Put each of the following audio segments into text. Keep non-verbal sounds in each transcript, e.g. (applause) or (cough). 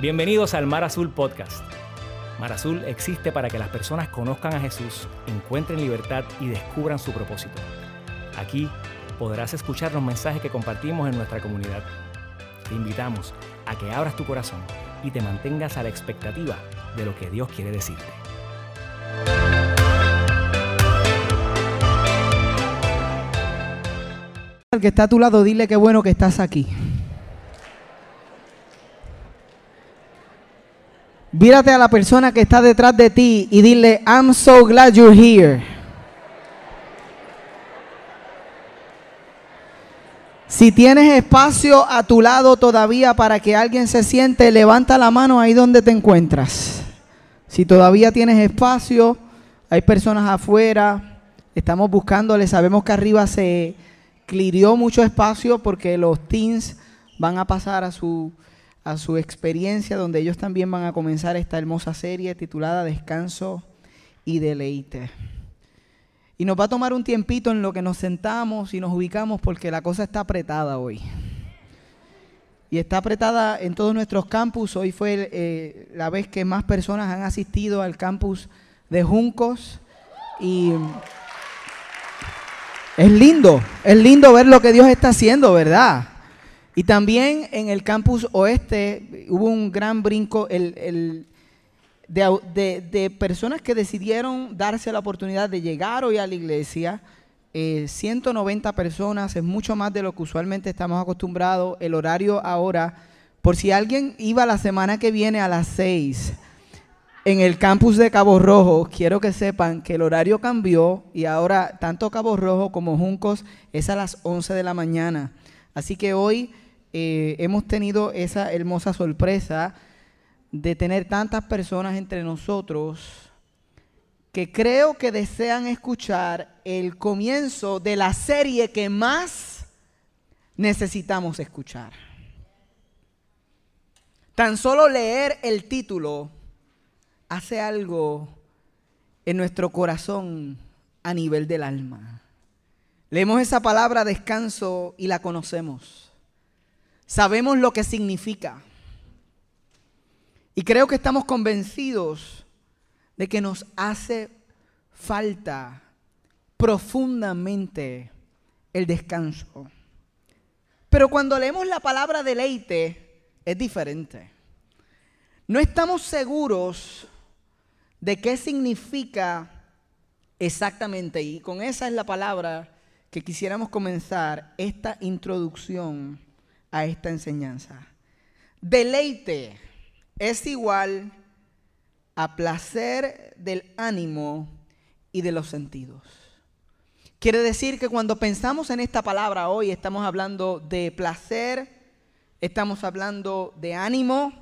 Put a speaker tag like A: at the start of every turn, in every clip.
A: Bienvenidos al Mar Azul Podcast. Mar Azul existe para que las personas conozcan a Jesús, encuentren libertad y descubran su propósito. Aquí podrás escuchar los mensajes que compartimos en nuestra comunidad. Te invitamos a que abras tu corazón y te mantengas a la expectativa de lo que Dios quiere decirte.
B: Al que está a tu lado, dile qué bueno que estás aquí. Vírate a la persona que está detrás de ti y dile, I'm so glad you're here. Si tienes espacio a tu lado todavía para que alguien se siente, levanta la mano ahí donde te encuentras. Si todavía tienes espacio, hay personas afuera, estamos buscándole, sabemos que arriba se clirió mucho espacio porque los teens van a pasar a su, a su experiencia donde ellos también van a comenzar esta hermosa serie titulada Descanso y Deleite. Y nos va a tomar un tiempito en lo que nos sentamos y nos ubicamos porque la cosa está apretada hoy. Y está apretada en todos nuestros campus. Hoy fue eh, la vez que más personas han asistido al campus de Juncos. Y es lindo, es lindo ver lo que Dios está haciendo, ¿verdad? Y también en el campus oeste hubo un gran brinco el, de, personas que decidieron darse la oportunidad de llegar hoy a la iglesia. 190 eh, personas, es mucho más de lo que usualmente estamos acostumbrados. El horario ahora, por si alguien iba la semana que viene a las 6 en el campus de Cabo Rojo, quiero que sepan que el horario cambió y ahora tanto Cabo Rojo como Juncos es a las 11 de la mañana. Así que hoy eh, hemos tenido esa hermosa sorpresa de tener tantas personas entre nosotros que creo que desean escuchar el comienzo de la serie que más necesitamos escuchar. Tan solo leer el título hace algo en nuestro corazón a nivel del alma. Leemos esa palabra descanso y la conocemos. Sabemos lo que significa. Y creo que estamos convencidos de que nos hace falta profundamente el descanso. Pero cuando leemos la palabra deleite, es diferente. No estamos seguros de qué significa exactamente, y con esa es la palabra que quisiéramos comenzar esta introducción a esta enseñanza. Deleite es igual a placer del ánimo y de los sentidos. Quiere decir que cuando pensamos en esta palabra hoy estamos hablando de placer, estamos hablando de ánimo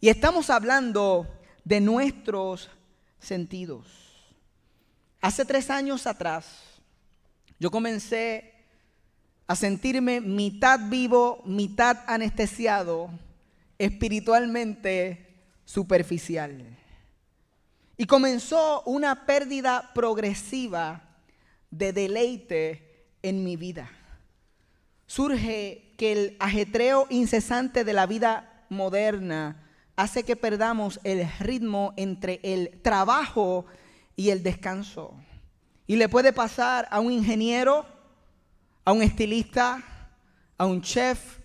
B: y estamos hablando de nuestros sentidos. Hace tres años atrás, yo comencé a sentirme mitad vivo, mitad anestesiado, espiritualmente superficial. Y comenzó una pérdida progresiva de deleite en mi vida. Surge que el ajetreo incesante de la vida moderna hace que perdamos el ritmo entre el trabajo y el descanso. Y le puede pasar a un ingeniero, a un estilista, a un chef,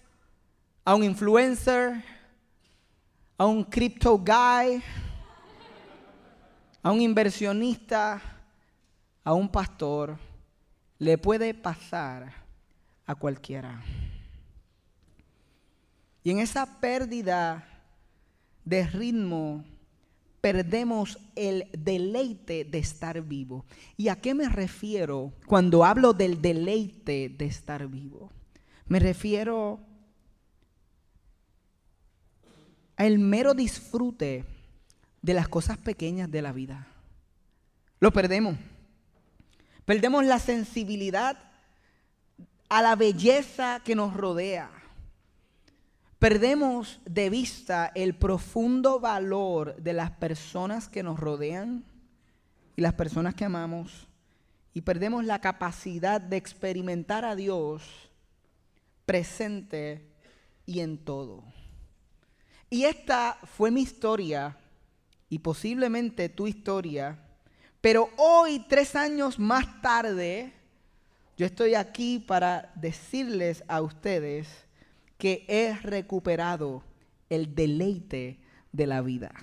B: a un influencer, a un crypto guy, a un inversionista, a un pastor. Le puede pasar a cualquiera. Y en esa pérdida de ritmo, perdemos el deleite de estar vivo. ¿Y a qué me refiero cuando hablo del deleite de estar vivo? Me refiero al mero disfrute de las cosas pequeñas de la vida. Lo perdemos. Perdemos la sensibilidad a la belleza que nos rodea Perdemos de vista el profundo valor de las personas que nos rodean y las personas que amamos y perdemos la capacidad de experimentar a Dios presente y en todo. Y esta fue mi historia y posiblemente tu historia. Pero hoy, tres años más tarde, yo estoy aquí para decirles a ustedes que he recuperado el deleite de la vida.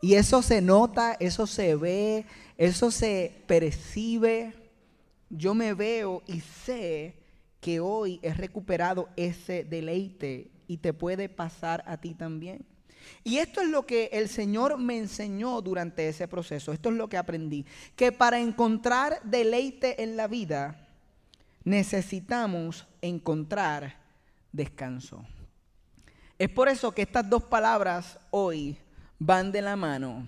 B: Y eso se nota, eso se ve, eso se percibe. Yo me veo y sé que hoy he recuperado ese deleite y te puede pasar a ti también. Y esto es lo que el Señor me enseñó durante ese proceso. Esto es lo que aprendí. Que para encontrar deleite en la vida necesitamos encontrar descanso. Es por eso que estas dos palabras hoy van de la mano.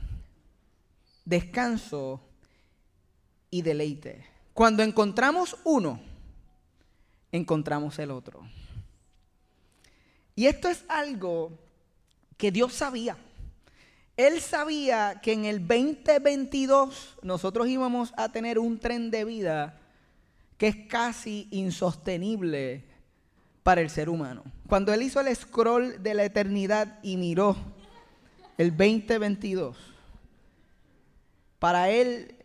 B: Descanso y deleite. Cuando encontramos uno, encontramos el otro. Y esto es algo que Dios sabía. Él sabía que en el 2022 nosotros íbamos a tener un tren de vida que es casi insostenible para el ser humano. Cuando Él hizo el scroll de la eternidad y miró el 2022, para Él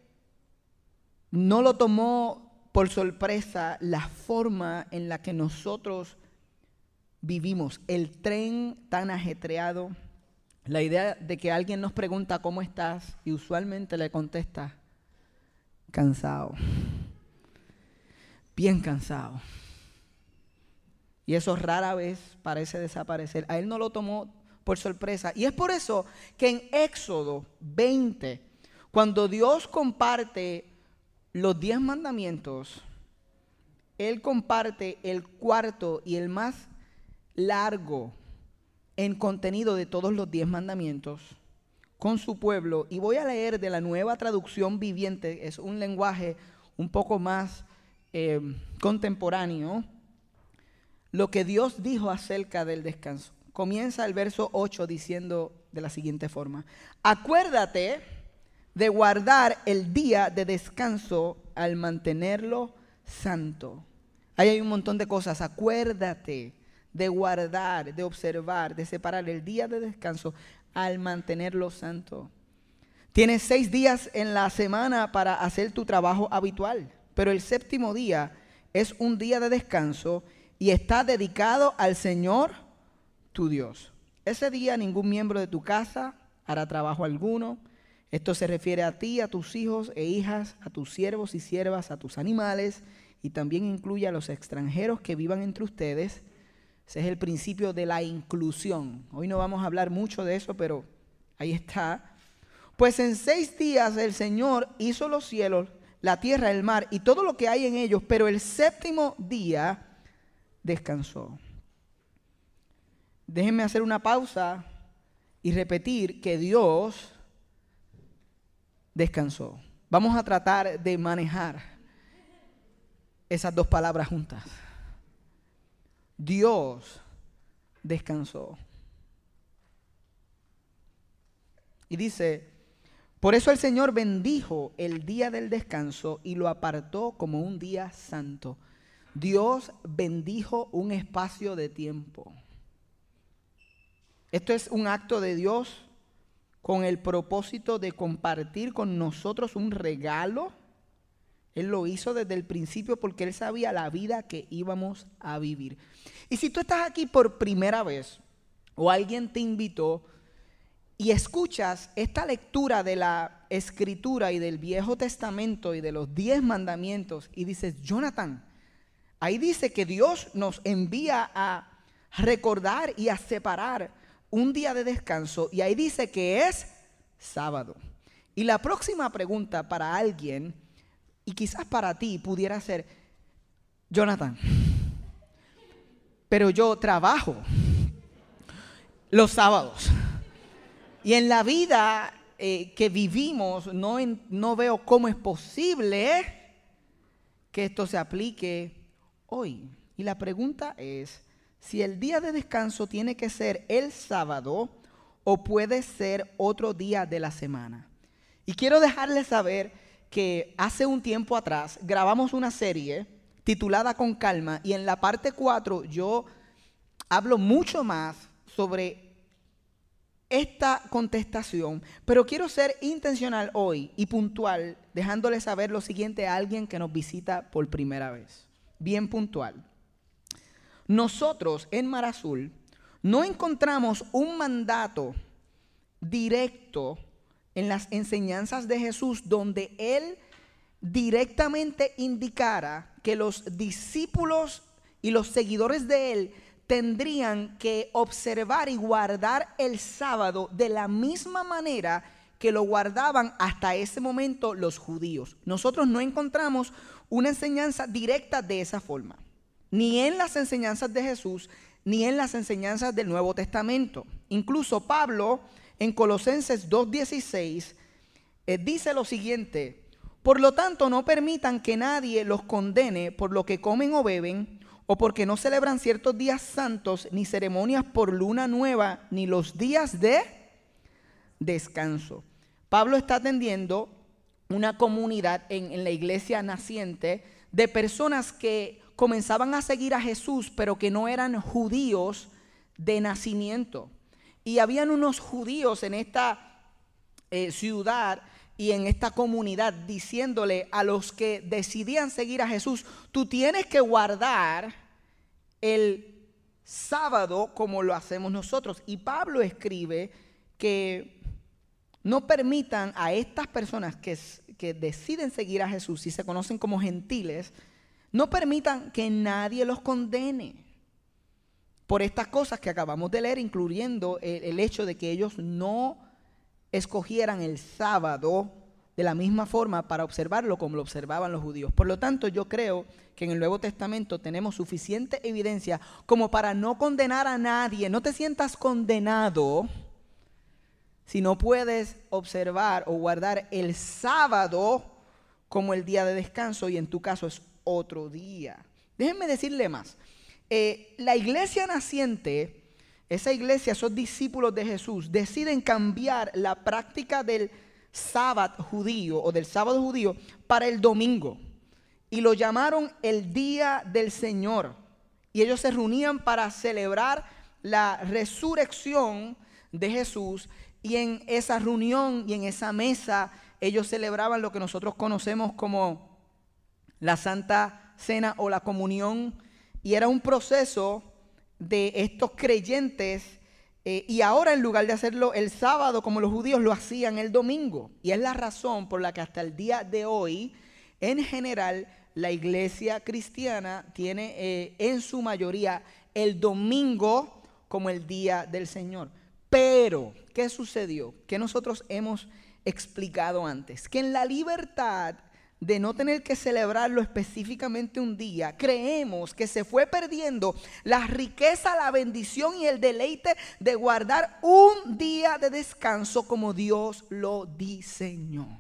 B: no lo tomó por sorpresa la forma en la que nosotros vivimos, el tren tan ajetreado, la idea de que alguien nos pregunta cómo estás y usualmente le contesta, cansado, bien cansado. Y eso rara vez parece desaparecer. A él no lo tomó por sorpresa. Y es por eso que en Éxodo 20, cuando Dios comparte los diez mandamientos, Él comparte el cuarto y el más largo en contenido de todos los diez mandamientos con su pueblo. Y voy a leer de la nueva traducción viviente, es un lenguaje un poco más eh, contemporáneo, lo que Dios dijo acerca del descanso. Comienza el verso 8 diciendo de la siguiente forma, acuérdate de guardar el día de descanso al mantenerlo santo. Ahí hay un montón de cosas, acuérdate de guardar, de observar, de separar el día de descanso al mantenerlo santo. Tienes seis días en la semana para hacer tu trabajo habitual, pero el séptimo día es un día de descanso y está dedicado al Señor tu Dios. Ese día ningún miembro de tu casa hará trabajo alguno. Esto se refiere a ti, a tus hijos e hijas, a tus siervos y siervas, a tus animales y también incluye a los extranjeros que vivan entre ustedes ese es el principio de la inclusión. Hoy no vamos a hablar mucho de eso, pero ahí está. Pues en seis días el Señor hizo los cielos, la tierra, el mar y todo lo que hay en ellos, pero el séptimo día descansó. Déjenme hacer una pausa y repetir que Dios descansó. Vamos a tratar de manejar esas dos palabras juntas. Dios descansó. Y dice, por eso el Señor bendijo el día del descanso y lo apartó como un día santo. Dios bendijo un espacio de tiempo. Esto es un acto de Dios con el propósito de compartir con nosotros un regalo él lo hizo desde el principio porque Él sabía la vida que íbamos a vivir. Y si tú estás aquí por primera vez o alguien te invitó y escuchas esta lectura de la escritura y del Viejo Testamento y de los diez mandamientos y dices, Jonathan, ahí dice que Dios nos envía a recordar y a separar un día de descanso y ahí dice que es sábado. Y la próxima pregunta para alguien y quizás para ti pudiera ser, Jonathan, pero yo trabajo los sábados. Y en la vida eh, que vivimos no, no veo cómo es posible que esto se aplique hoy. Y la pregunta es, si el día de descanso tiene que ser el sábado o puede ser otro día de la semana. Y quiero dejarles saber que hace un tiempo atrás grabamos una serie titulada Con Calma y en la parte 4 yo hablo mucho más sobre esta contestación, pero quiero ser intencional hoy y puntual, dejándole saber lo siguiente a alguien que nos visita por primera vez. Bien puntual. Nosotros en Mar Azul no encontramos un mandato directo en las enseñanzas de Jesús donde Él directamente indicara que los discípulos y los seguidores de Él tendrían que observar y guardar el sábado de la misma manera que lo guardaban hasta ese momento los judíos. Nosotros no encontramos una enseñanza directa de esa forma, ni en las enseñanzas de Jesús, ni en las enseñanzas del Nuevo Testamento. Incluso Pablo en Colosenses 2.16 eh, dice lo siguiente, por lo tanto no permitan que nadie los condene por lo que comen o beben, o porque no celebran ciertos días santos, ni ceremonias por luna nueva, ni los días de descanso. Pablo está atendiendo una comunidad en, la iglesia naciente de personas que comenzaban a seguir a Jesús, pero que no eran judíos de nacimiento. Y habían unos judíos en esta eh, ciudad y en esta comunidad diciéndole a los que decidían seguir a Jesús, tú tienes que guardar el sábado como lo hacemos nosotros. Y Pablo escribe que no permitan a estas personas que, deciden seguir a Jesús y se conocen como gentiles, no permitan que nadie los condene por estas cosas que acabamos de leer, incluyendo el, hecho de que ellos no escogieran el sábado de la misma forma para observarlo como lo observaban los judíos. Por lo tanto, yo creo que en el Nuevo Testamento tenemos suficiente evidencia como para no condenar a nadie. No te sientas condenado si no puedes observar o guardar el sábado como el día de descanso y en tu caso es otro día. Déjenme decirle más. Eh, la iglesia naciente, esa iglesia, esos discípulos de Jesús, deciden cambiar la práctica del sábado judío o del sábado judío para el domingo. Y lo llamaron el día del Señor. Y ellos se reunían para celebrar la resurrección de Jesús. Y en esa reunión y en esa mesa ellos celebraban lo que nosotros conocemos como la Santa Cena o la comunión y era un proceso de estos creyentes. Eh, y ahora en lugar de hacerlo el sábado como los judíos lo hacían el domingo. Y es la razón por la que hasta el día de hoy, en general, la iglesia cristiana tiene eh, en su mayoría el domingo como el día del Señor. Pero, ¿qué sucedió? Que nosotros hemos explicado antes, que en la libertad de no tener que celebrarlo específicamente un día, creemos que se fue perdiendo la riqueza, la bendición y el deleite de guardar un día de descanso como Dios lo diseñó.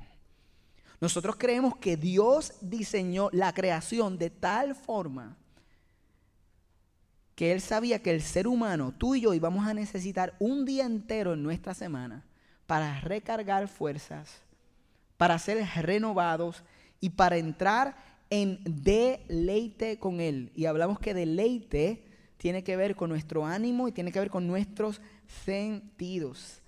B: Nosotros creemos que Dios diseñó la creación de tal forma que Él sabía que el ser humano, tú y yo, íbamos a necesitar un día entero en nuestra semana para recargar fuerzas, para ser renovados y para entrar en deleite con Él. Y hablamos que deleite tiene que ver con nuestro ánimo y tiene que ver con nuestros sentidos.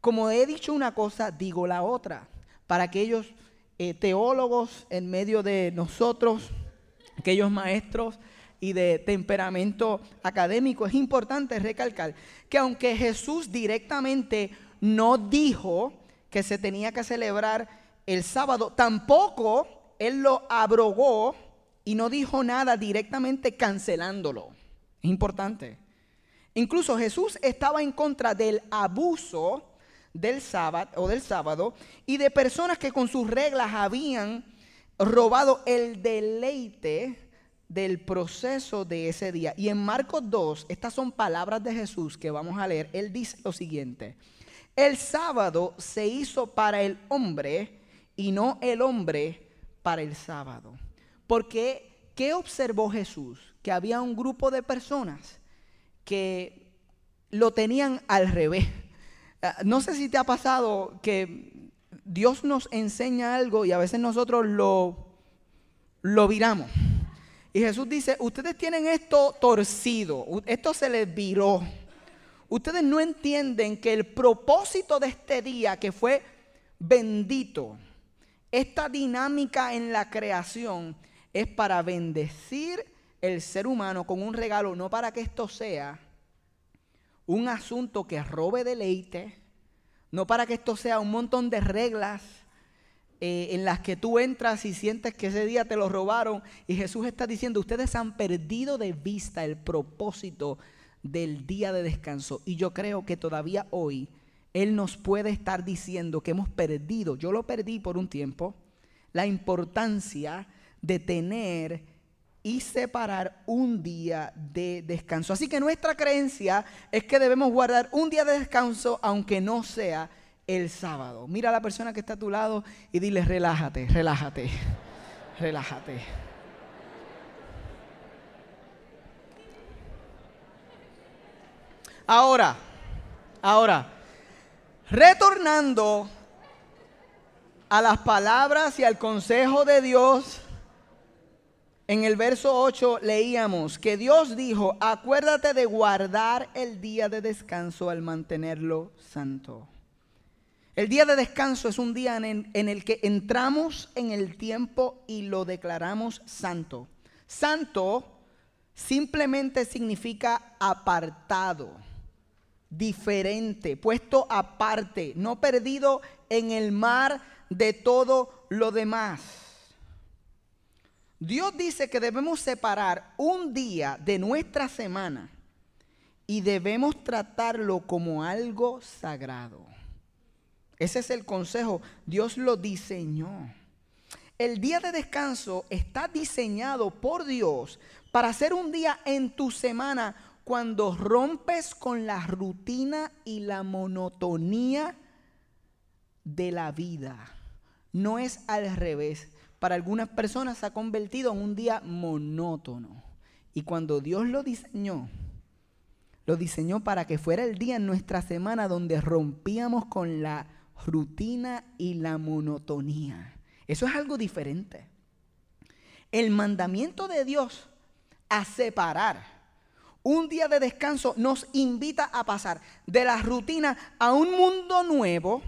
B: Como he dicho una cosa, digo la otra. Para aquellos eh, teólogos en medio de nosotros, aquellos maestros y de temperamento académico, es importante recalcar que aunque Jesús directamente no dijo que se tenía que celebrar el sábado, tampoco él lo abrogó y no dijo nada directamente cancelándolo. Es importante. Incluso Jesús estaba en contra del abuso del sábado o del sábado y de personas que con sus reglas habían robado el deleite del proceso de ese día. Y en Marcos 2, estas son palabras de Jesús que vamos a leer. Él dice lo siguiente: El sábado se hizo para el hombre y no el hombre para el sábado. Porque, ¿qué observó Jesús? Que había un grupo de personas que lo tenían al revés. Ah, no sé si te ha pasado que Dios nos enseña algo y a veces nosotros lo, lo viramos. Y Jesús dice, ustedes tienen esto torcido, esto se les viró. ustedes no entienden que el propósito de este día, que fue bendito, esta dinámica en la creación, es para bendecir el ser humano con un regalo, no para que esto sea un asunto que robe deleite, no para que esto sea un montón de reglas eh, en las que tú entras y sientes que ese día te lo robaron. Y Jesús está diciendo, ustedes han perdido de vista el propósito del día de descanso. Y yo creo que todavía hoy Él nos puede estar diciendo que hemos perdido, yo lo perdí por un tiempo, la importancia de tener y separar un día de descanso. Así que nuestra creencia es que debemos guardar un día de descanso aunque no sea el sábado. Mira a la persona que está a tu lado y dile, relájate, relájate, relájate. Ahora, ahora, retornando a las palabras y al consejo de Dios, en el verso 8 leíamos que Dios dijo, acuérdate de guardar el día de descanso al mantenerlo santo. El día de descanso es un día en, el que entramos en el tiempo y lo declaramos santo. Santo simplemente significa apartado, diferente, puesto aparte, no perdido en el mar de todo lo demás. Dios dice que debemos separar un día de nuestra semana y debemos tratarlo como algo sagrado. Ese es el consejo. Dios lo diseñó. El día de descanso está diseñado por Dios para ser un día en tu semana cuando rompes con la rutina y la monotonía de la vida. No es al revés para algunas personas se ha convertido en un día monótono. Y cuando Dios lo diseñó, lo diseñó para que fuera el día en nuestra semana donde rompíamos con la rutina y la monotonía. Eso es algo diferente. El mandamiento de Dios a separar un día de descanso nos invita a pasar de la rutina a un mundo nuevo,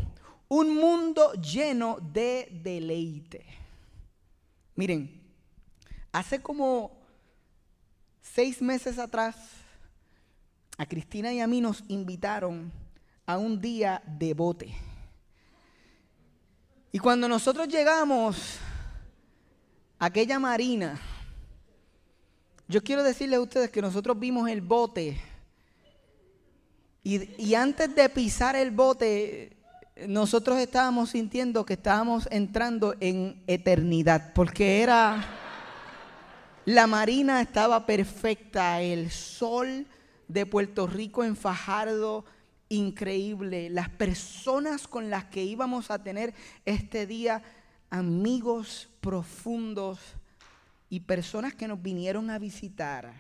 B: un mundo lleno de deleite. Miren, hace como seis meses atrás, a Cristina y a mí nos invitaron a un día de bote. Y cuando nosotros llegamos a aquella marina, yo quiero decirles a ustedes que nosotros vimos el bote. Y, antes de pisar el bote, nosotros estábamos sintiendo que estábamos entrando en eternidad, porque era, la marina estaba perfecta, el sol de Puerto Rico en Fajardo, increíble, las personas con las que íbamos a tener este día, amigos profundos y personas que nos vinieron a visitar.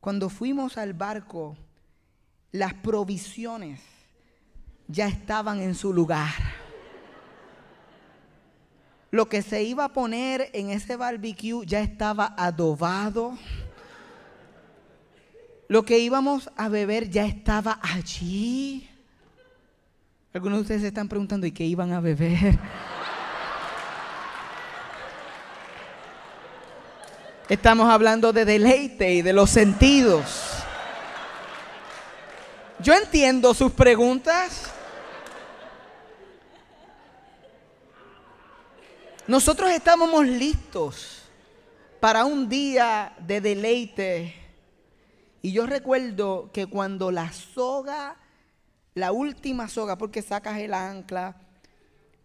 B: Cuando fuimos al barco, las provisiones, ya estaban en su lugar. Lo que se iba a poner en ese barbecue ya estaba adobado. Lo que íbamos a beber ya estaba allí. Algunos de ustedes se están preguntando, ¿y qué iban a beber? Estamos hablando de deleite y de los sentidos. Yo entiendo sus preguntas. Nosotros estábamos listos para un día de deleite. Y yo recuerdo que cuando la soga, la última soga, porque sacas el ancla,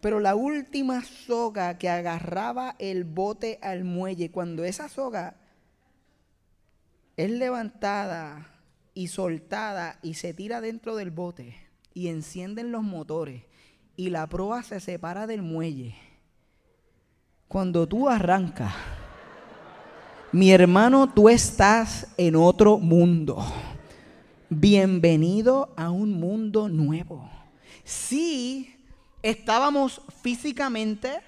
B: pero la última soga que agarraba el bote al muelle, cuando esa soga es levantada y soltada y se tira dentro del bote y encienden los motores y la proa se separa del muelle cuando tú arrancas, mi hermano, tú estás en otro mundo. Bienvenido a un mundo nuevo. Sí, estábamos físicamente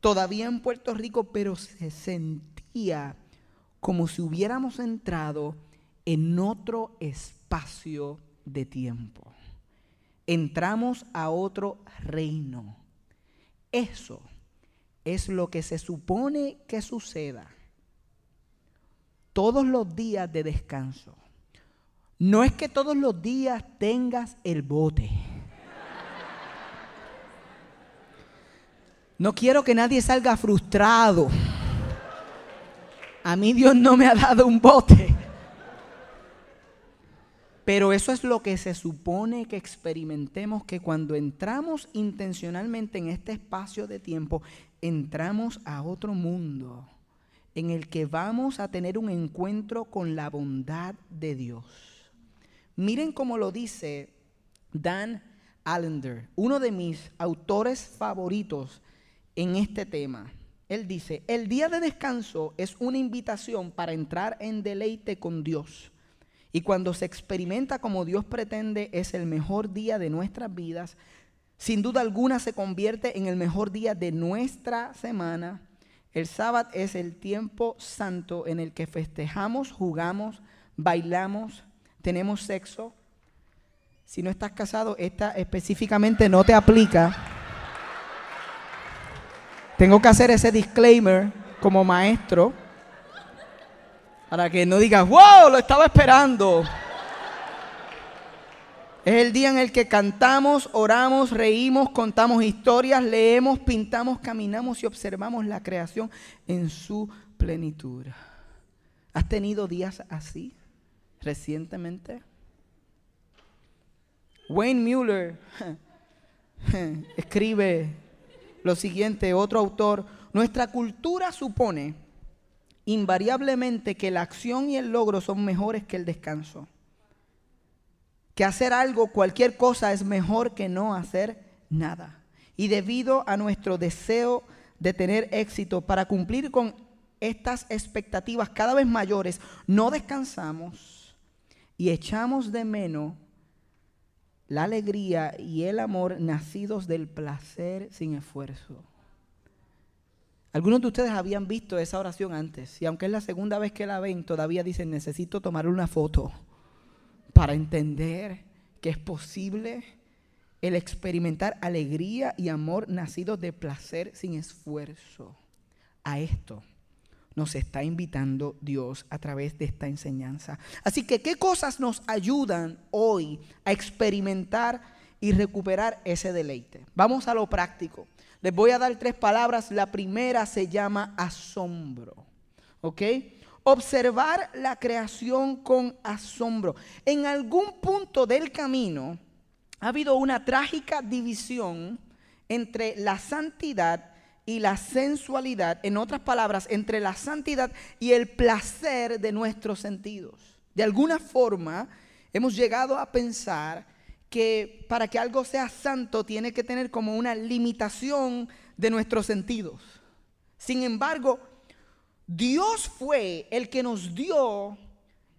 B: todavía en Puerto Rico, pero se sentía como si hubiéramos entrado en otro espacio de tiempo. Entramos a otro reino. Eso es lo que se supone que suceda todos los días de descanso. No es que todos los días tengas el bote. No quiero que nadie salga frustrado. A mí Dios no me ha dado un bote. Pero eso es lo que se supone que experimentemos, que cuando entramos intencionalmente en este espacio de tiempo, entramos a otro mundo en el que vamos a tener un encuentro con la bondad de Dios. Miren cómo lo dice Dan Allender, uno de mis autores favoritos en este tema. Él dice, el día de descanso es una invitación para entrar en deleite con Dios. Y cuando se experimenta como Dios pretende, es el mejor día de nuestras vidas. Sin duda alguna se convierte en el mejor día de nuestra semana. El sábado es el tiempo santo en el que festejamos, jugamos, bailamos, tenemos sexo. Si no estás casado, esta específicamente no te aplica. Tengo que hacer ese disclaimer como maestro para que no digas, wow, lo estaba esperando. Es el día en el que cantamos, oramos, reímos, contamos historias, leemos, pintamos, caminamos y observamos la creación en su plenitud. ¿Has tenido días así recientemente? Wayne Mueller (laughs) escribe lo siguiente, otro autor, nuestra cultura supone invariablemente que la acción y el logro son mejores que el descanso. Que hacer algo, cualquier cosa, es mejor que no hacer nada. Y debido a nuestro deseo de tener éxito para cumplir con estas expectativas cada vez mayores, no descansamos y echamos de menos la alegría y el amor nacidos del placer sin esfuerzo. Algunos de ustedes habían visto esa oración antes y aunque es la segunda vez que la ven, todavía dicen necesito tomar una foto para entender que es posible el experimentar alegría y amor nacidos de placer sin esfuerzo. A esto nos está invitando Dios a través de esta enseñanza. Así que, ¿qué cosas nos ayudan hoy a experimentar y recuperar ese deleite? Vamos a lo práctico. Les voy a dar tres palabras. La primera se llama asombro. ¿Ok? Observar la creación con asombro. En algún punto del camino ha habido una trágica división entre la santidad y la sensualidad, en otras palabras, entre la santidad y el placer de nuestros sentidos. De alguna forma, hemos llegado a pensar que para que algo sea santo tiene que tener como una limitación de nuestros sentidos. Sin embargo, Dios fue el que nos dio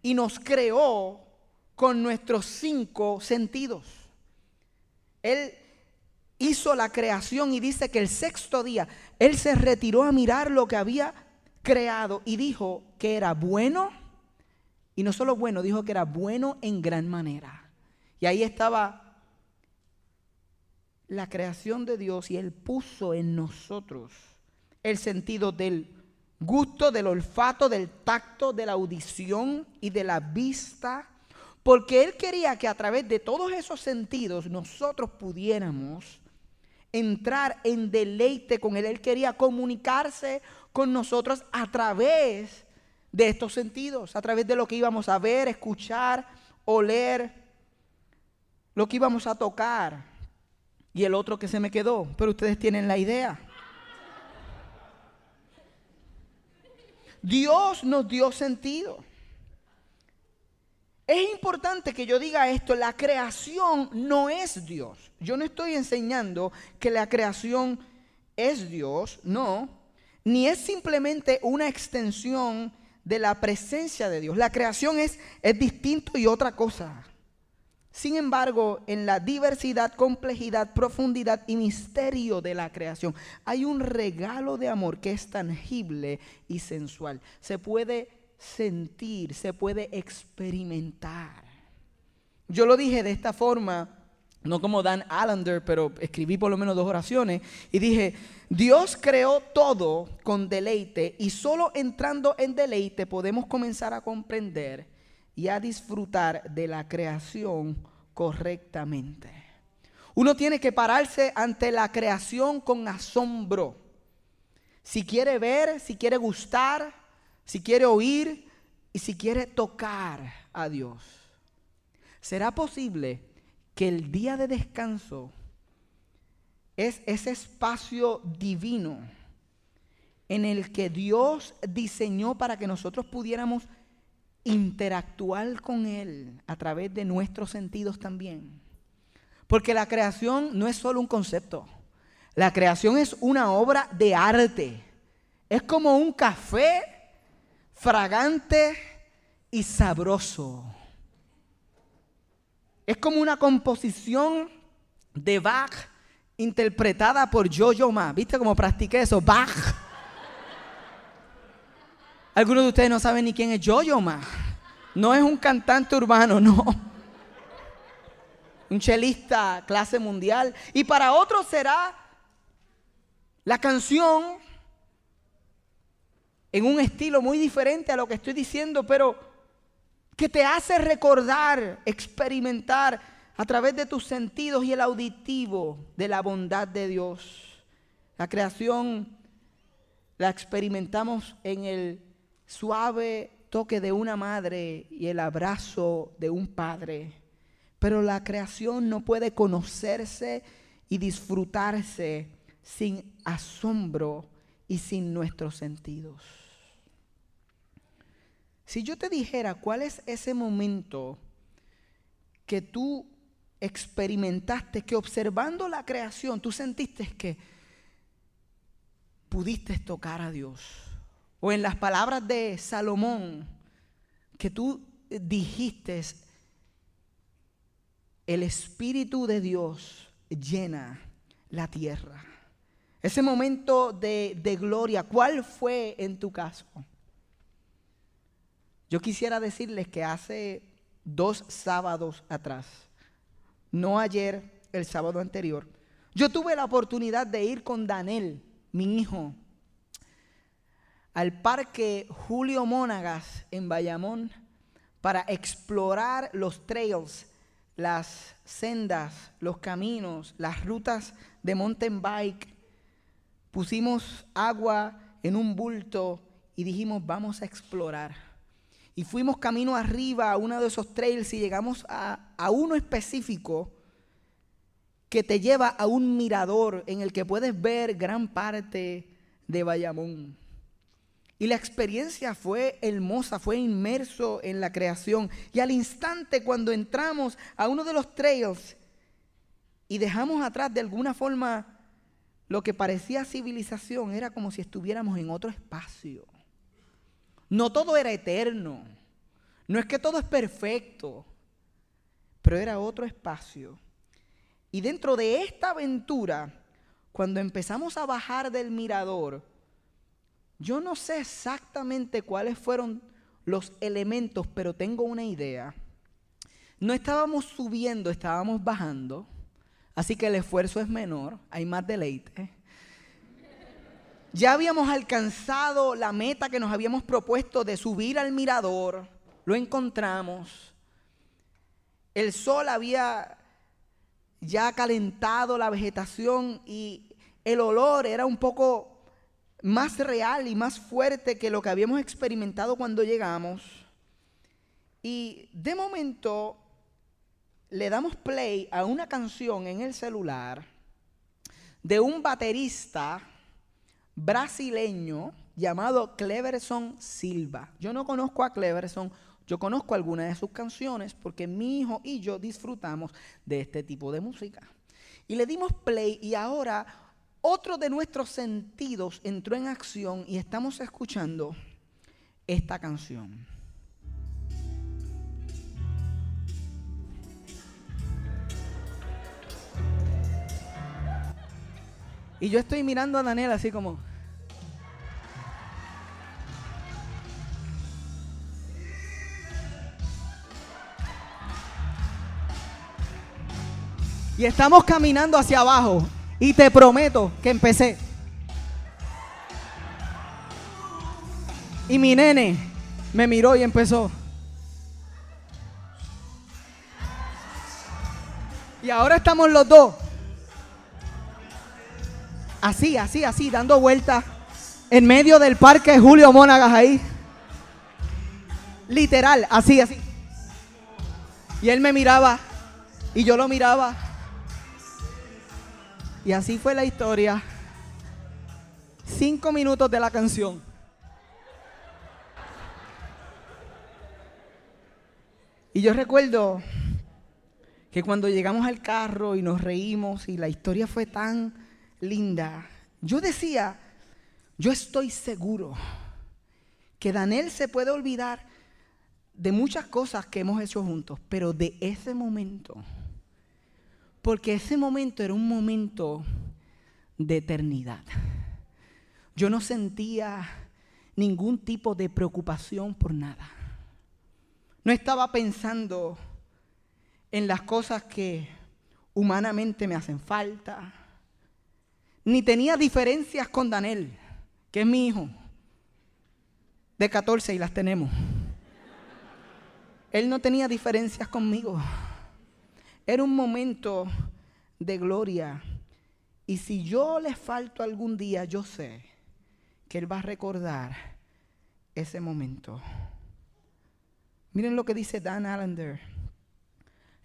B: y nos creó con nuestros cinco sentidos. Él hizo la creación y dice que el sexto día Él se retiró a mirar lo que había creado y dijo que era bueno. Y no solo bueno, dijo que era bueno en gran manera. Y ahí estaba la creación de Dios y Él puso en nosotros el sentido del gusto, del olfato, del tacto, de la audición y de la vista. Porque Él quería que a través de todos esos sentidos nosotros pudiéramos entrar en deleite con Él. Él quería comunicarse con nosotros a través de estos sentidos, a través de lo que íbamos a ver, escuchar, oler, lo que íbamos a tocar. Y el otro que se me quedó, pero ustedes tienen la idea. Dios nos dio sentido. Es importante que yo diga esto, la creación no es Dios. Yo no estoy enseñando que la creación es Dios, no, ni es simplemente una extensión de la presencia de Dios. La creación es, es distinto y otra cosa. Sin embargo, en la diversidad, complejidad, profundidad y misterio de la creación, hay un regalo de amor que es tangible y sensual. Se puede sentir, se puede experimentar. Yo lo dije de esta forma, no como Dan Allender, pero escribí por lo menos dos oraciones y dije, Dios creó todo con deleite y solo entrando en deleite podemos comenzar a comprender y a disfrutar de la creación correctamente. Uno tiene que pararse ante la creación con asombro. Si quiere ver, si quiere gustar, si quiere oír y si quiere tocar a Dios. ¿Será posible que el día de descanso es ese espacio divino en el que Dios diseñó para que nosotros pudiéramos interactuar con Él a través de nuestros sentidos también? Porque la creación no es solo un concepto. La creación es una obra de arte. Es como un café fragante y sabroso. Es como una composición de Bach interpretada por Jojo Ma. ¿Viste cómo practiqué eso? Bach. Algunos de ustedes no saben ni quién es Jojo Ma. No es un cantante urbano, no. Un chelista clase mundial. Y para otros será la canción en un estilo muy diferente a lo que estoy diciendo, pero que te hace recordar, experimentar a través de tus sentidos y el auditivo de la bondad de Dios. La creación la experimentamos en el suave toque de una madre y el abrazo de un padre. Pero la creación no puede conocerse y disfrutarse sin asombro y sin nuestros sentidos. Si yo te dijera cuál es ese momento que tú experimentaste, que observando la creación tú sentiste que pudiste tocar a Dios. O en las palabras de Salomón, que tú dijiste, el Espíritu de Dios llena la tierra. Ese momento de, de gloria, ¿cuál fue en tu caso? Yo quisiera decirles que hace dos sábados atrás, no ayer, el sábado anterior, yo tuve la oportunidad de ir con Daniel, mi hijo, al parque Julio Mónagas en Bayamón para explorar los trails, las sendas, los caminos, las rutas de mountain bike. Pusimos agua en un bulto y dijimos, vamos a explorar y fuimos camino arriba a uno de esos trails y llegamos a, a uno específico que te lleva a un mirador en el que puedes ver gran parte de Bayamón. Y la experiencia fue hermosa, fue inmerso en la creación. Y al instante cuando entramos a uno de los trails y dejamos atrás de alguna forma lo que parecía civilización, era como si estuviéramos en otro espacio. No todo era eterno. No es que todo es perfecto. Pero era otro espacio. Y dentro de esta aventura, cuando empezamos a bajar del mirador, yo no sé exactamente cuáles fueron los elementos, pero tengo una idea. No estábamos subiendo, estábamos bajando. Así que el esfuerzo es menor, hay más deleite. Ya habíamos alcanzado la meta que nos habíamos propuesto de subir al mirador. Lo encontramos. El sol había ya calentado la vegetación y el olor era un poco más real y más fuerte que lo que habíamos experimentado cuando llegamos. Y de momento le damos play a una canción en el celular de un baterista brasileño llamado Cleverson Silva. Yo no conozco a Cleverson, yo conozco algunas de sus canciones porque mi hijo y yo disfrutamos de este tipo de música. Y le dimos play y ahora otro de nuestros sentidos entró en acción y estamos escuchando esta canción. Y yo estoy mirando a Daniel así como... Y estamos caminando hacia abajo. Y te prometo que empecé. Y mi nene me miró y empezó. Y ahora estamos los dos. Así, así, así, dando vueltas en medio del parque Julio Mónagas ahí. Literal, así, así. Y él me miraba y yo lo miraba. Y así fue la historia. Cinco minutos de la canción. Y yo recuerdo que cuando llegamos al carro y nos reímos y la historia fue tan linda, yo decía, yo estoy seguro que Daniel se puede olvidar de muchas cosas que hemos hecho juntos, pero de ese momento, porque ese momento era un momento de eternidad. Yo no sentía ningún tipo de preocupación por nada. No estaba pensando en las cosas que humanamente me hacen falta. Ni tenía diferencias con Daniel, que es mi hijo, de 14 y las tenemos. Él no tenía diferencias conmigo. Era un momento de gloria. Y si yo le falto algún día, yo sé que Él va a recordar ese momento. Miren lo que dice Dan Allender.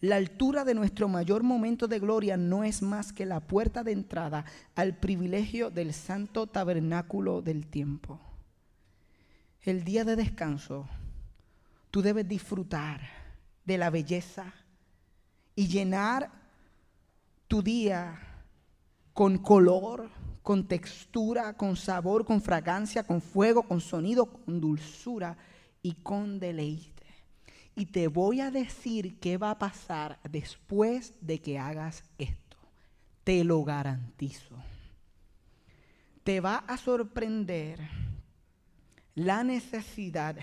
B: La altura de nuestro mayor momento de gloria no es más que la puerta de entrada al privilegio del santo tabernáculo del tiempo. El día de descanso, tú debes disfrutar de la belleza y llenar tu día con color, con textura, con sabor, con fragancia, con fuego, con sonido, con dulzura y con deleite. Y te voy a decir qué va a pasar después de que hagas esto. Te lo garantizo. Te va a sorprender la necesidad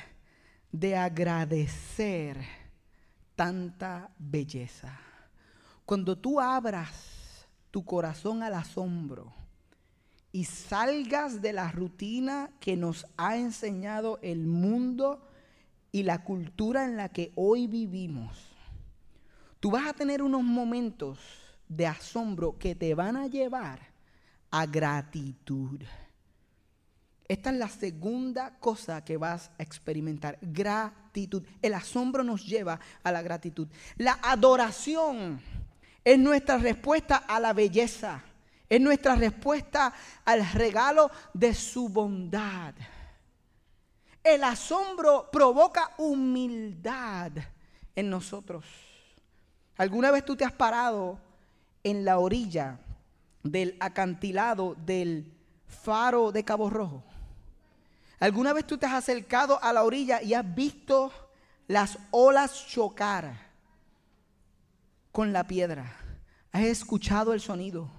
B: de agradecer tanta belleza. Cuando tú abras tu corazón al asombro y salgas de la rutina que nos ha enseñado el mundo, y la cultura en la que hoy vivimos, tú vas a tener unos momentos de asombro que te van a llevar a gratitud. Esta es la segunda cosa que vas a experimentar, gratitud. El asombro nos lleva a la gratitud. La adoración es nuestra respuesta a la belleza, es nuestra respuesta al regalo de su bondad. El asombro provoca humildad en nosotros. ¿Alguna vez tú te has parado en la orilla del acantilado del faro de Cabo Rojo? ¿Alguna vez tú te has acercado a la orilla y has visto las olas chocar con la piedra? ¿Has escuchado el sonido?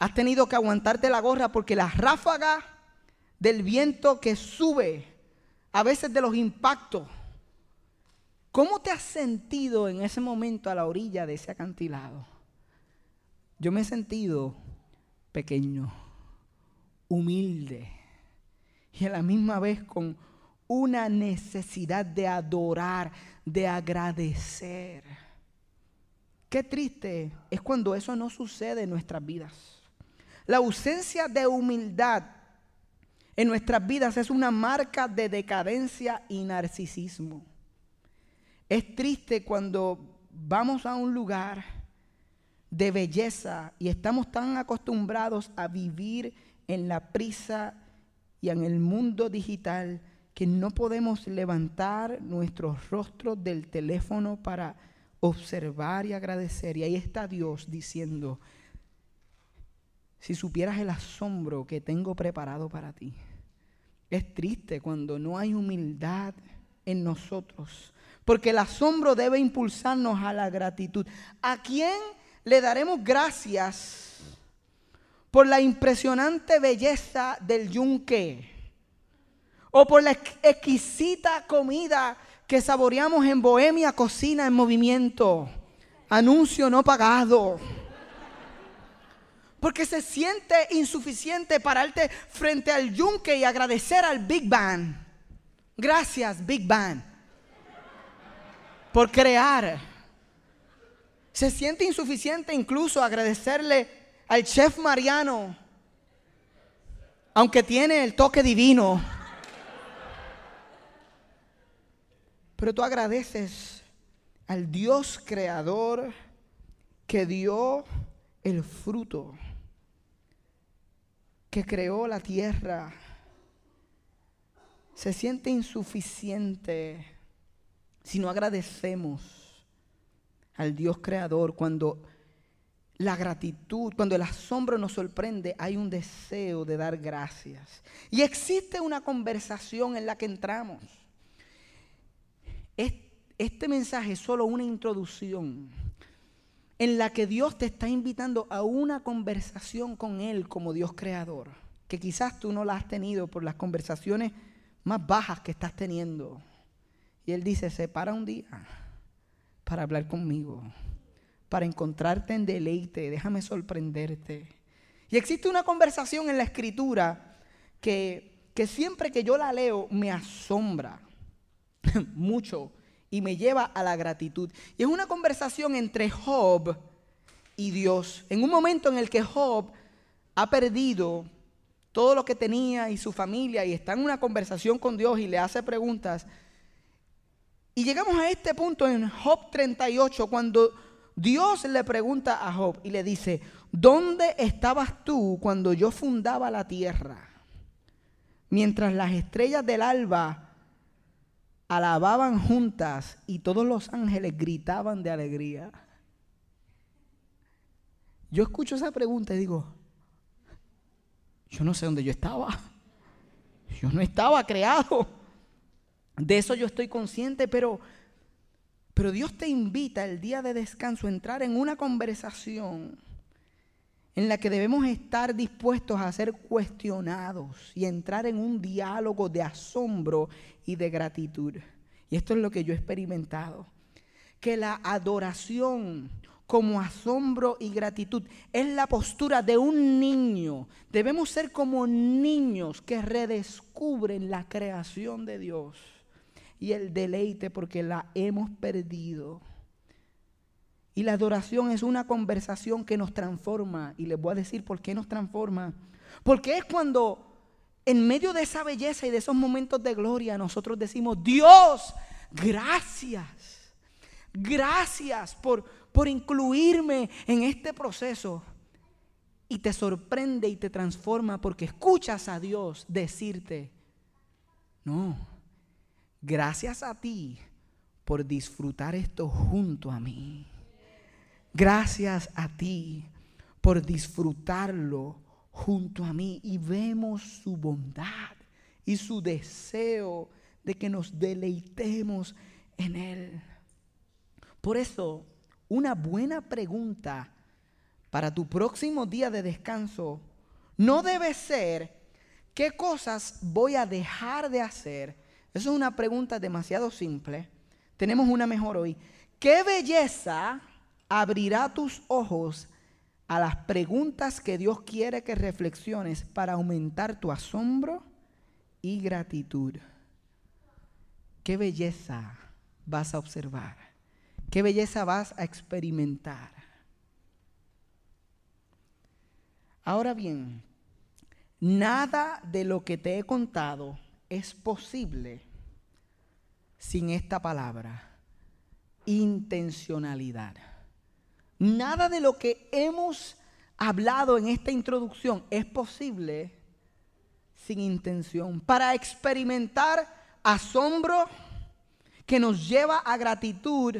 B: ¿Has tenido que aguantarte la gorra porque la ráfaga del viento que sube a veces de los impactos. ¿Cómo te has sentido en ese momento a la orilla de ese acantilado? Yo me he sentido pequeño, humilde y a la misma vez con una necesidad de adorar, de agradecer. Qué triste es cuando eso no sucede en nuestras vidas. La ausencia de humildad en nuestras vidas es una marca de decadencia y narcisismo. Es triste cuando vamos a un lugar de belleza y estamos tan acostumbrados a vivir en la prisa y en el mundo digital que no podemos levantar nuestros rostros del teléfono para observar y agradecer. Y ahí está Dios diciendo, si supieras el asombro que tengo preparado para ti. Es triste cuando no hay humildad en nosotros, porque el asombro debe impulsarnos a la gratitud. ¿A quién le daremos gracias por la impresionante belleza del yunque? ¿O por la exquisita comida que saboreamos en Bohemia Cocina en Movimiento? Anuncio no pagado Porque se siente insuficiente pararte frente al yunque y agradecer al Big Bang. Gracias, Big Bang, por crear. Se siente insuficiente incluso agradecerle al chef Mariano, aunque tiene el toque divino. Pero tú agradeces al Dios creador que dio el fruto, que creó la tierra. Se siente insuficiente si no agradecemos al Dios creador cuando la gratitud, cuando el asombro nos sorprende, hay un deseo de dar gracias. Y existe una conversación en la que entramos. Este mensaje es solo una introducción en la que Dios te está invitando a una conversación con Él como Dios creador, que quizás tú no la has tenido por las conversaciones más bajas que estás teniendo. Y Él dice, separa un día para hablar conmigo para encontrarte en deleite, déjame sorprenderte. Y existe una conversación en la escritura que, siempre que yo la leo me asombra (laughs) mucho y me lleva a la gratitud. Y es una conversación entre Job y Dios. En un momento en el que Job ha perdido todo lo que tenía y su familia y está en una conversación con Dios y le hace preguntas. Y llegamos a este punto en Job 38 cuando Dios le pregunta a Job y le dice, ¿dónde estabas tú cuando yo fundaba la tierra? Mientras las estrellas del alba alababan juntas y todos los ángeles gritaban de alegría. Yo escucho esa pregunta y digo, yo no sé dónde yo estaba. Yo no estaba creado. De eso yo estoy consciente, pero pero Dios te invita el día de descanso a entrar en una conversación en la que debemos estar dispuestos a ser cuestionados y entrar en un diálogo de asombro y de gratitud. Y esto es lo que yo he experimentado. Que la adoración como asombro y gratitud es la postura de un niño. Debemos ser como niños que redescubren la creación de Dios y el deleite porque la hemos perdido. Y la adoración es una conversación que nos transforma. Y les voy a decir por qué nos transforma. Porque es cuando en medio de esa belleza y de esos momentos de gloria nosotros decimos, Dios, gracias. Gracias por, por incluirme en este proceso. Y te sorprende y te transforma porque escuchas a Dios decirte, no, Gracias a ti por disfrutar esto junto a mí. Gracias a ti por disfrutarlo junto a mí. Y vemos su bondad y su deseo de que nos deleitemos en Él. Por eso, una buena pregunta para tu próximo día de descanso no debe ser, ¿qué cosas voy a dejar de hacer? Eso es una pregunta demasiado simple. Tenemos una mejor hoy. ¿Qué belleza abrirá tus ojos a las preguntas que Dios quiere que reflexiones para aumentar tu asombro y gratitud? ¿Qué belleza vas a observar? ¿Qué belleza vas a experimentar? Ahora bien, nada de lo que te he contado es posible sin esta palabra, intencionalidad. Nada de lo que hemos hablado en esta introducción es posible sin intención. Para experimentar asombro que nos lleva a gratitud,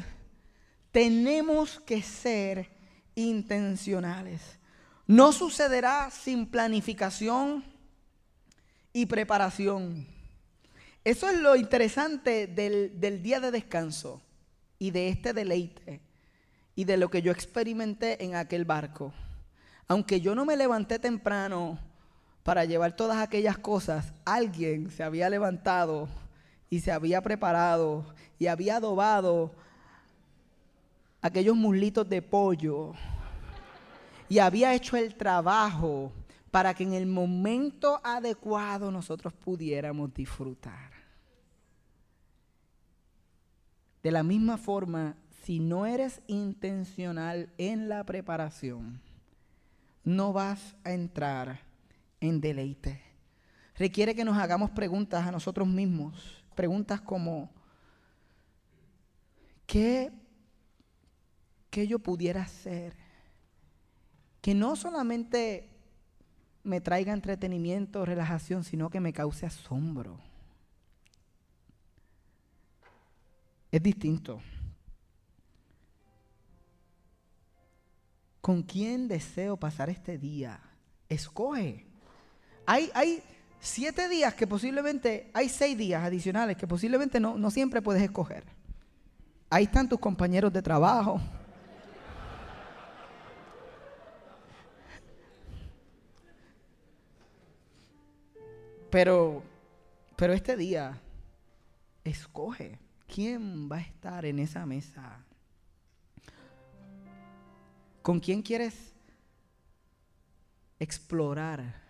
B: tenemos que ser intencionales. No sucederá sin planificación y preparación. Eso es lo interesante del, día de descanso y de este deleite y de lo que yo experimenté en aquel barco. Aunque yo no me levanté temprano para llevar todas aquellas cosas, alguien se había levantado y se había preparado y había adobado aquellos muslitos de pollo y había hecho el trabajo para que en el momento adecuado nosotros pudiéramos disfrutar. De la misma forma, si no eres intencional en la preparación, no vas a entrar en deleite. Requiere que nos hagamos preguntas a nosotros mismos, preguntas como, ¿qué, qué yo pudiera hacer? Que no solamente me traiga entretenimiento, relajación, sino que me cause asombro. Es distinto. ¿Con quién deseo pasar este día? Escoge. Hay, hay siete días que posiblemente, hay seis días adicionales que posiblemente no, no siempre puedes escoger. Ahí están tus compañeros de trabajo. Pero, pero este día, escoge quién va a estar en esa mesa. ¿Con quién quieres explorar?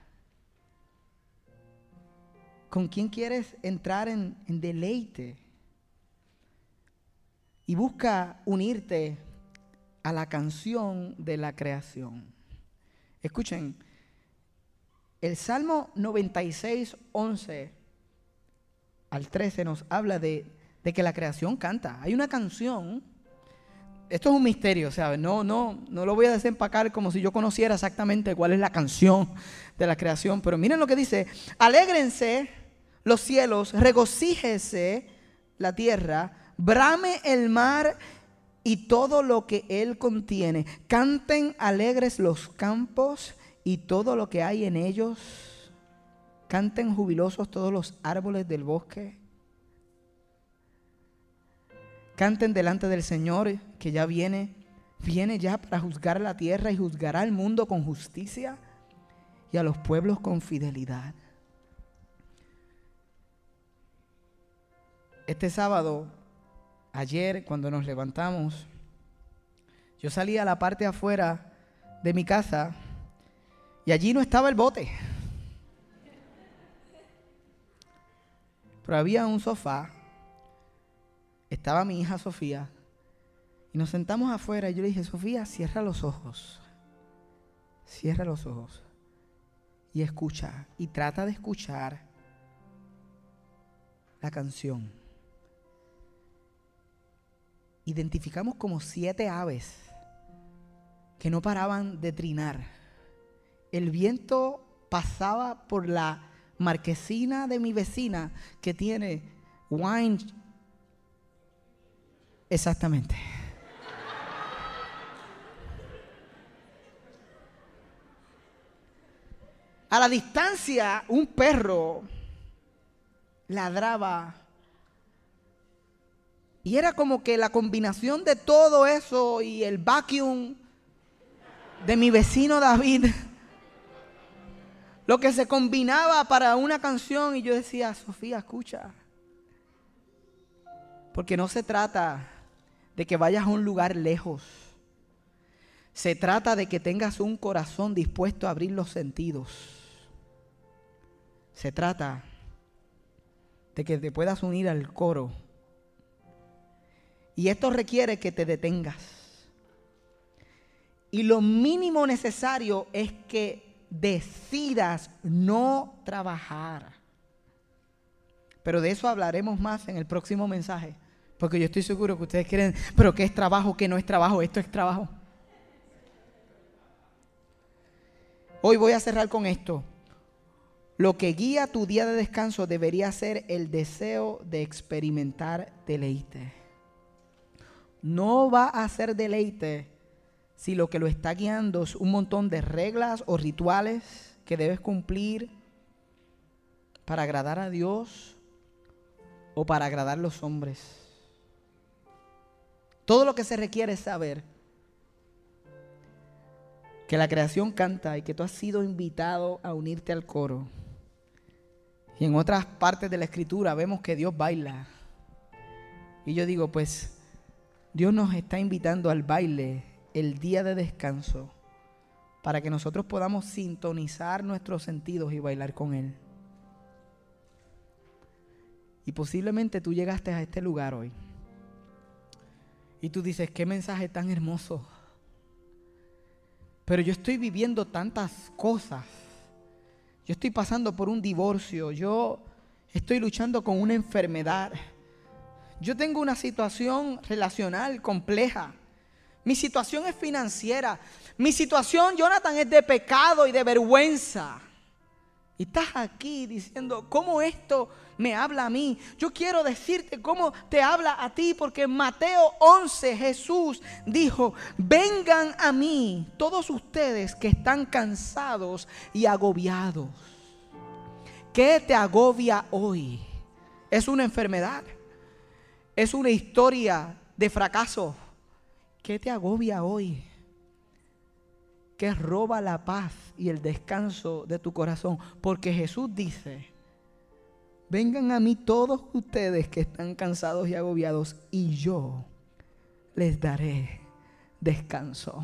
B: ¿Con quién quieres entrar en, en deleite? Y busca unirte a la canción de la creación. Escuchen, el Salmo 96, 11 al 13 nos habla de, que la creación canta. Hay una canción esto es un misterio, ¿sabes? No, no, no lo voy a desempacar como si yo conociera exactamente cuál es la canción de la creación. Pero miren lo que dice: Alégrense los cielos, regocíjese la tierra, brame el mar y todo lo que él contiene. Canten alegres los campos y todo lo que hay en ellos. Canten jubilosos todos los árboles del bosque. Canten delante del Señor que ya viene, viene ya para juzgar la tierra y juzgará al mundo con justicia y a los pueblos con fidelidad. Este sábado, ayer cuando nos levantamos, yo salí a la parte afuera de mi casa y allí no estaba el bote. Pero había un sofá, estaba mi hija Sofía, y nos sentamos afuera y yo le dije, Sofía, cierra los ojos, cierra los ojos y escucha, y trata de escuchar la canción. Identificamos como siete aves que no paraban de trinar el viento pasaba por la marquesina de mi vecina que tiene wine. Exactamente. A la distancia, un perro ladraba. Y era como que la combinación de todo eso y el vacuum de mi vecino David lo que se combinaba para una canción y yo decía, Sofía, escucha. Porque no se trata de que vayas a un lugar lejos. Se trata de que tengas un corazón dispuesto a abrir los sentidos. Se trata de que te puedas unir al coro. Y esto requiere que te detengas. Y lo mínimo necesario es que decidas no trabajar. Pero de eso hablaremos más en el próximo mensaje. Porque yo estoy seguro que ustedes quieren, pero ¿qué es trabajo? ¿Qué no es trabajo? Esto es trabajo. Hoy voy a cerrar con esto. Lo que guía tu día de descanso debería ser el deseo de experimentar deleite. No va a ser deleite si lo que lo está guiando es un montón de reglas o rituales que debes cumplir para agradar a Dios o para agradar a los hombres. Todo lo que se requiere es saber que la creación canta y que tú has sido invitado a unirte al coro. Y en otras partes de la escritura vemos que Dios baila. Y yo digo, pues Dios nos está invitando al baile el día de descanso para que nosotros podamos sintonizar nuestros sentidos y bailar con Él. Y posiblemente tú llegaste a este lugar hoy. Y tú dices, qué mensaje tan hermoso. Pero yo estoy viviendo tantas cosas. Yo estoy pasando por un divorcio. Yo estoy luchando con una enfermedad. Yo tengo una situación relacional compleja. Mi situación es financiera. Mi situación, Jonathan, es de pecado y de vergüenza. Y estás aquí diciendo, ¿cómo esto me habla a mí? Yo quiero decirte cómo te habla a ti, porque en Mateo 11 Jesús dijo, vengan a mí todos ustedes que están cansados y agobiados. ¿Qué te agobia hoy? ¿Es una enfermedad? ¿Es una historia de fracaso? ¿Qué te agobia hoy? ¿Qué roba la paz y el descanso de tu corazón? Porque Jesús dice, vengan a mí todos ustedes que están cansados y agobiados y yo les daré descanso.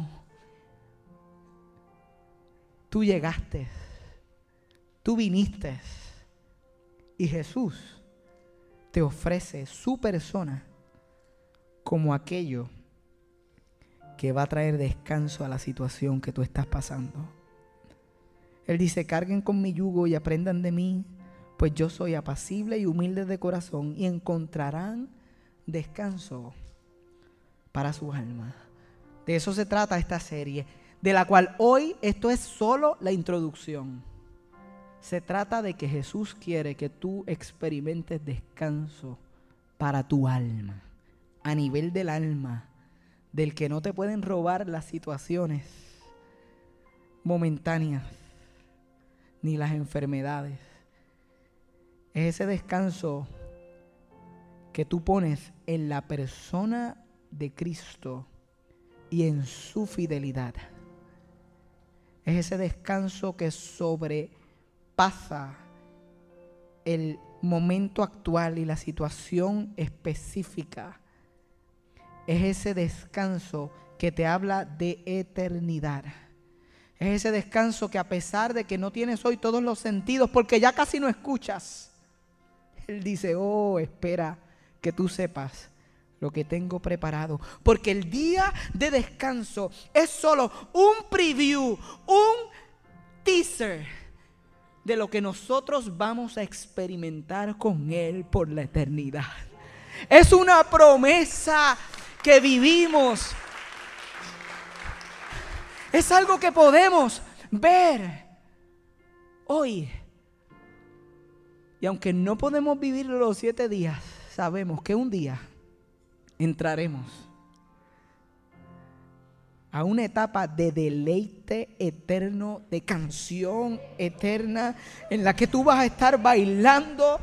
B: Tú llegaste, tú viniste y Jesús te ofrece su persona como aquello que va a traer descanso a la situación que tú estás pasando. Él dice, carguen con mi yugo y aprendan de mí, pues yo soy apacible y humilde de corazón y encontrarán descanso para su alma. De eso se trata esta serie, de la cual hoy esto es solo la introducción. Se trata de que Jesús quiere que tú experimentes descanso para tu alma, a nivel del alma del que no te pueden robar las situaciones momentáneas ni las enfermedades. Es ese descanso que tú pones en la persona de Cristo y en su fidelidad. Es ese descanso que sobrepasa el momento actual y la situación específica es ese descanso que te habla de eternidad. Es ese descanso que a pesar de que no tienes hoy todos los sentidos, porque ya casi no escuchas, Él dice, oh, espera que tú sepas lo que tengo preparado. Porque el día de descanso es solo un preview, un teaser de lo que nosotros vamos a experimentar con Él por la eternidad. Es una promesa que vivimos. Es algo que podemos ver hoy. Y aunque no podemos vivir los siete días, sabemos que un día entraremos a una etapa de deleite eterno, de canción eterna, en la que tú vas a estar bailando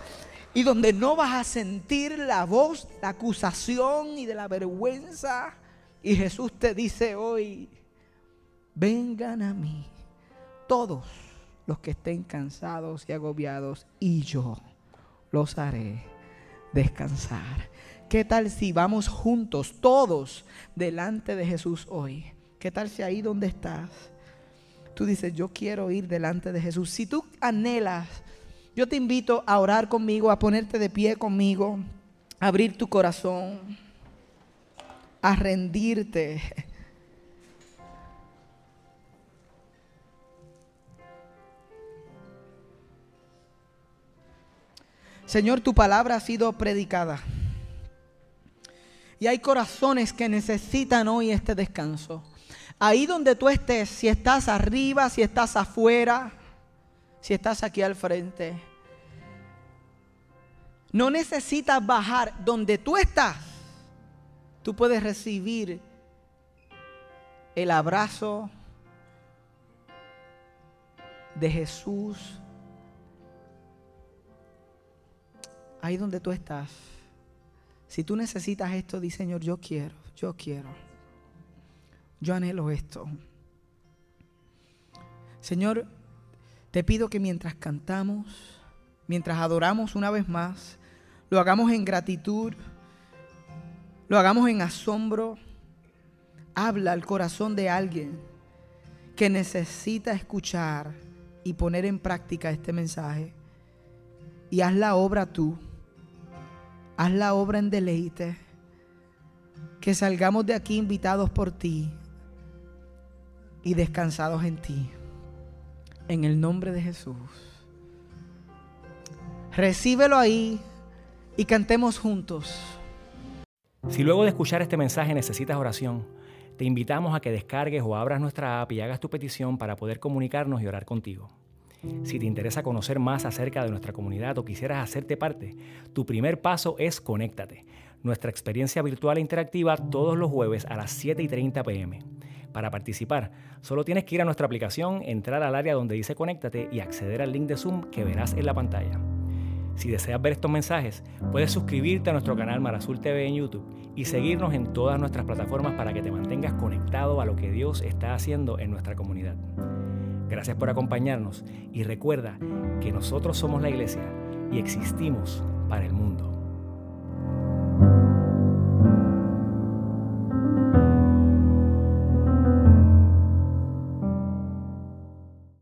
B: y donde no vas a sentir la voz, la acusación y de la vergüenza. Y Jesús te dice hoy, vengan a mí todos los que estén cansados y agobiados y yo los haré descansar. ¿Qué tal si vamos juntos, todos, delante de Jesús hoy? ¿Qué tal si ahí donde estás? Tú dices, yo quiero ir delante de Jesús. Si tú anhelas yo te invito a orar conmigo, a ponerte de pie conmigo, a abrir tu corazón, a rendirte. Señor, tu palabra ha sido predicada. Y hay corazones que necesitan hoy este descanso. Ahí donde tú estés, si estás arriba, si estás afuera, si estás aquí al frente. No necesitas bajar donde tú estás. Tú puedes recibir el abrazo de Jesús. Ahí donde tú estás. Si tú necesitas esto, di Señor, yo quiero, yo quiero. Yo anhelo esto. Señor, te pido que mientras cantamos, mientras adoramos una vez más, lo hagamos en gratitud, lo hagamos en asombro. Habla al corazón de alguien que necesita escuchar y poner en práctica este mensaje. Y haz la obra tú. Haz la obra en deleite. Que salgamos de aquí invitados por ti y descansados en ti. En el nombre de Jesús. Recíbelo ahí y cantemos juntos.
A: Si luego de escuchar este mensaje necesitas oración, te invitamos a que descargues o abras nuestra app y hagas tu petición para poder comunicarnos y orar contigo. Si te interesa conocer más acerca de nuestra comunidad o quisieras hacerte parte, tu primer paso es Conéctate, nuestra experiencia virtual e interactiva todos los jueves a las 7 y 30 pm. Para participar, solo tienes que ir a nuestra aplicación, entrar al área donde dice Conéctate y acceder al link de Zoom que verás en la pantalla. Si deseas ver estos mensajes, puedes suscribirte a nuestro canal Marazul TV en YouTube y seguirnos en todas nuestras plataformas para que te mantengas conectado a lo que Dios está haciendo en nuestra comunidad. Gracias por acompañarnos y recuerda que nosotros somos la iglesia y existimos para el mundo.